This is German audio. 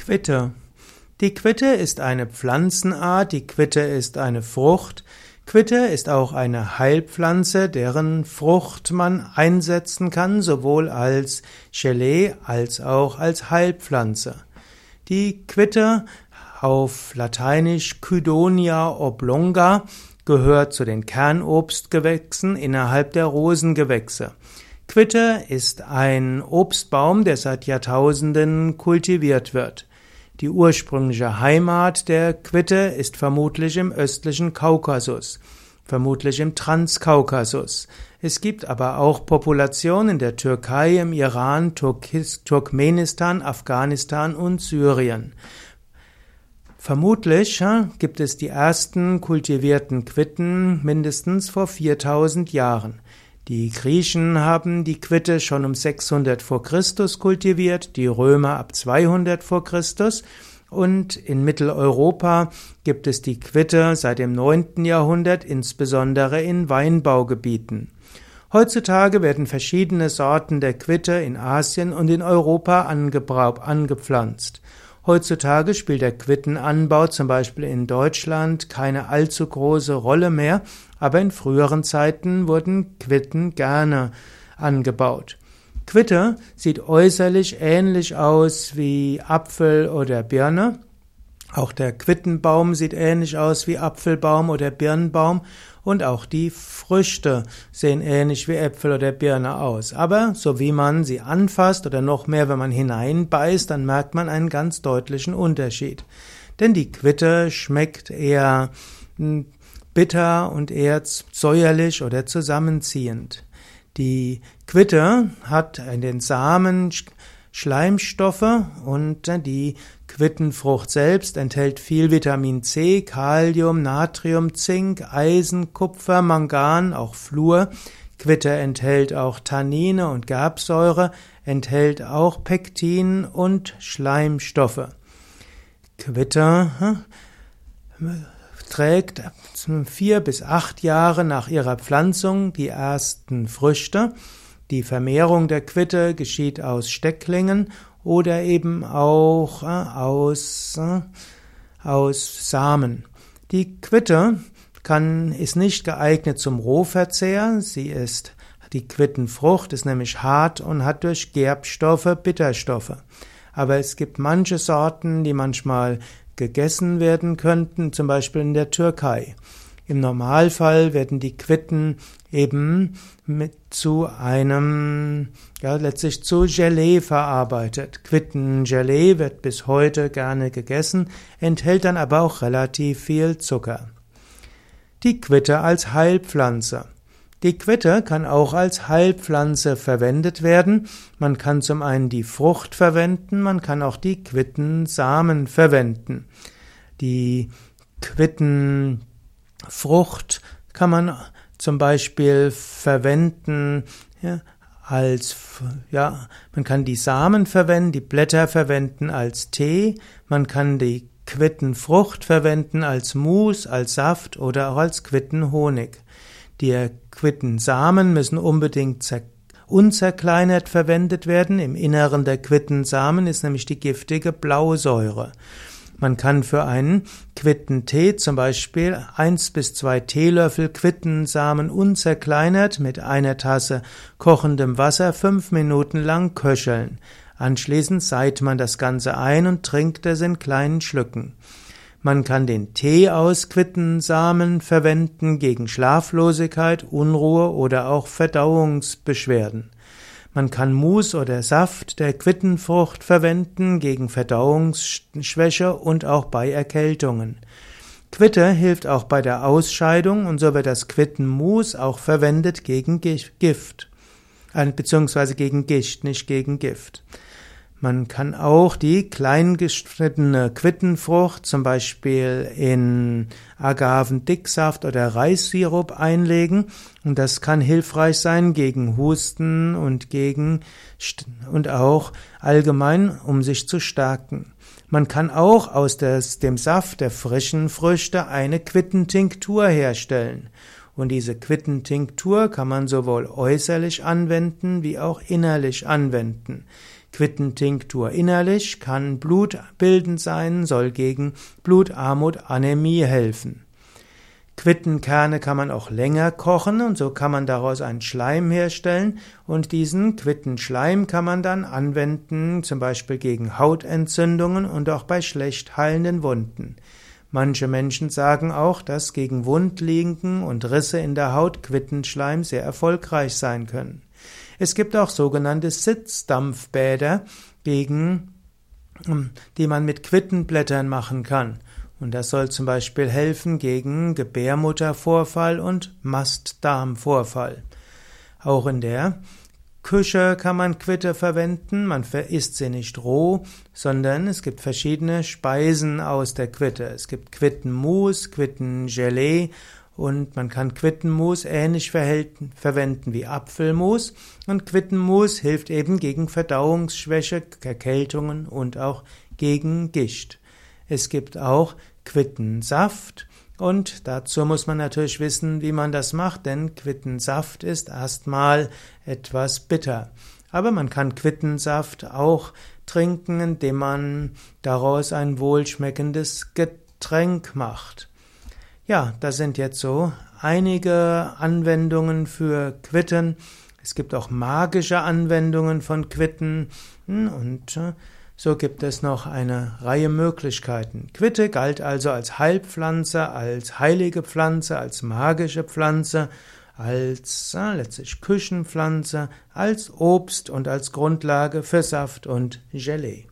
Quitte. Die Quitte ist eine Pflanzenart, die Quitte ist eine Frucht. Quitte ist auch eine Heilpflanze, deren Frucht man einsetzen kann, sowohl als Gelee als auch als Heilpflanze. Die Quitte auf Lateinisch Cydonia oblonga gehört zu den Kernobstgewächsen innerhalb der Rosengewächse. Quitte ist ein Obstbaum, der seit Jahrtausenden kultiviert wird. Die ursprüngliche Heimat der Quitte ist vermutlich im östlichen Kaukasus, vermutlich im Transkaukasus. Es gibt aber auch Populationen in der Türkei, im Iran, Turkis, Turkmenistan, Afghanistan und Syrien. Vermutlich gibt es die ersten kultivierten Quitten mindestens vor 4000 Jahren. Die Griechen haben die Quitte schon um 600 vor Christus kultiviert, die Römer ab 200 vor Christus und in Mitteleuropa gibt es die Quitte seit dem 9. Jahrhundert, insbesondere in Weinbaugebieten. Heutzutage werden verschiedene Sorten der Quitte in Asien und in Europa angepflanzt. Heutzutage spielt der Quittenanbau zum Beispiel in Deutschland keine allzu große Rolle mehr, aber in früheren Zeiten wurden Quitten gerne angebaut. Quitte sieht äußerlich ähnlich aus wie Apfel oder Birne. Auch der Quittenbaum sieht ähnlich aus wie Apfelbaum oder Birnbaum und auch die Früchte sehen ähnlich wie Äpfel oder Birne aus. Aber so wie man sie anfasst oder noch mehr, wenn man hineinbeißt, dann merkt man einen ganz deutlichen Unterschied. Denn die Quitte schmeckt eher hm, bitter und eher säuerlich oder zusammenziehend. Die Quitte hat in den Samen Schleimstoffe und die Quittenfrucht selbst enthält viel Vitamin C, Kalium, Natrium, Zink, Eisen, Kupfer, Mangan, auch Fluor. Quitte enthält auch Tannine und Gerbsäure, enthält auch Pektin und Schleimstoffe. Quitte hm, trägt vier bis acht Jahre nach ihrer Pflanzung die ersten Früchte. Die Vermehrung der Quitte geschieht aus Stecklingen oder eben auch äh, aus, äh, aus Samen. Die Quitte kann, ist nicht geeignet zum Rohverzehr. Sie ist, die Quittenfrucht ist nämlich hart und hat durch Gerbstoffe Bitterstoffe. Aber es gibt manche Sorten, die manchmal gegessen werden könnten, zum Beispiel in der Türkei. Im Normalfall werden die Quitten eben mit zu einem, ja, letztlich zu Gelee verarbeitet. Quittengelee wird bis heute gerne gegessen, enthält dann aber auch relativ viel Zucker. Die Quitte als Heilpflanze. Die Quitte kann auch als Heilpflanze verwendet werden. Man kann zum einen die Frucht verwenden, man kann auch die Quittensamen verwenden. Die Quitten Frucht kann man zum Beispiel verwenden ja, als, ja, man kann die Samen verwenden, die Blätter verwenden als Tee, man kann die Quittenfrucht verwenden als Mus, als Saft oder auch als Quittenhonig. Die Quittensamen müssen unbedingt unzerkleinert verwendet werden. Im Inneren der Quittensamen ist nämlich die giftige Blausäure. Man kann für einen Quittentee zum Beispiel eins bis zwei Teelöffel Quittensamen unzerkleinert mit einer Tasse kochendem Wasser fünf Minuten lang köcheln. Anschließend seit man das Ganze ein und trinkt es in kleinen Schlücken. Man kann den Tee aus Quittensamen verwenden gegen Schlaflosigkeit, Unruhe oder auch Verdauungsbeschwerden. Man kann Mus oder Saft der Quittenfrucht verwenden gegen Verdauungsschwäche und auch bei Erkältungen. Quitte hilft auch bei der Ausscheidung und so wird das Quittenmus auch verwendet gegen Gift, äh, beziehungsweise gegen Gicht, nicht gegen Gift. Man kann auch die kleingeschnittene Quittenfrucht zum Beispiel in Agavendicksaft oder Reissirup einlegen und das kann hilfreich sein gegen Husten und gegen und auch allgemein, um sich zu stärken. Man kann auch aus des, dem Saft der frischen Früchte eine Quittentinktur herstellen. Und diese Quittentinktur kann man sowohl äußerlich anwenden wie auch innerlich anwenden. Quittentinktur innerlich kann blutbildend sein, soll gegen Blutarmut, Anämie helfen. Quittenkerne kann man auch länger kochen und so kann man daraus einen Schleim herstellen und diesen Quittenschleim kann man dann anwenden, zum Beispiel gegen Hautentzündungen und auch bei schlecht heilenden Wunden. Manche Menschen sagen auch, dass gegen Wundliegen und Risse in der Haut Quittenschleim sehr erfolgreich sein können. Es gibt auch sogenannte Sitzdampfbäder, gegen, die man mit Quittenblättern machen kann. Und das soll zum Beispiel helfen gegen Gebärmuttervorfall und Mastdarmvorfall. Auch in der Küche kann man Quitte verwenden, man isst sie nicht roh, sondern es gibt verschiedene Speisen aus der Quitte. Es gibt Quittenmus, Quittengelee und man kann Quittenmus ähnlich verwenden wie Apfelmus und Quittenmus hilft eben gegen Verdauungsschwäche, Erkältungen und auch gegen Gicht. Es gibt auch Quittensaft und dazu muss man natürlich wissen, wie man das macht, denn Quittensaft ist erstmal etwas bitter. Aber man kann Quittensaft auch trinken, indem man daraus ein wohlschmeckendes Getränk macht. Ja, das sind jetzt so einige Anwendungen für Quitten. Es gibt auch magische Anwendungen von Quitten hm, und äh, so gibt es noch eine Reihe Möglichkeiten. Quitte galt also als Heilpflanze, als heilige Pflanze, als magische Pflanze, als äh, letztlich Küchenpflanze, als Obst und als Grundlage für Saft und Gelee.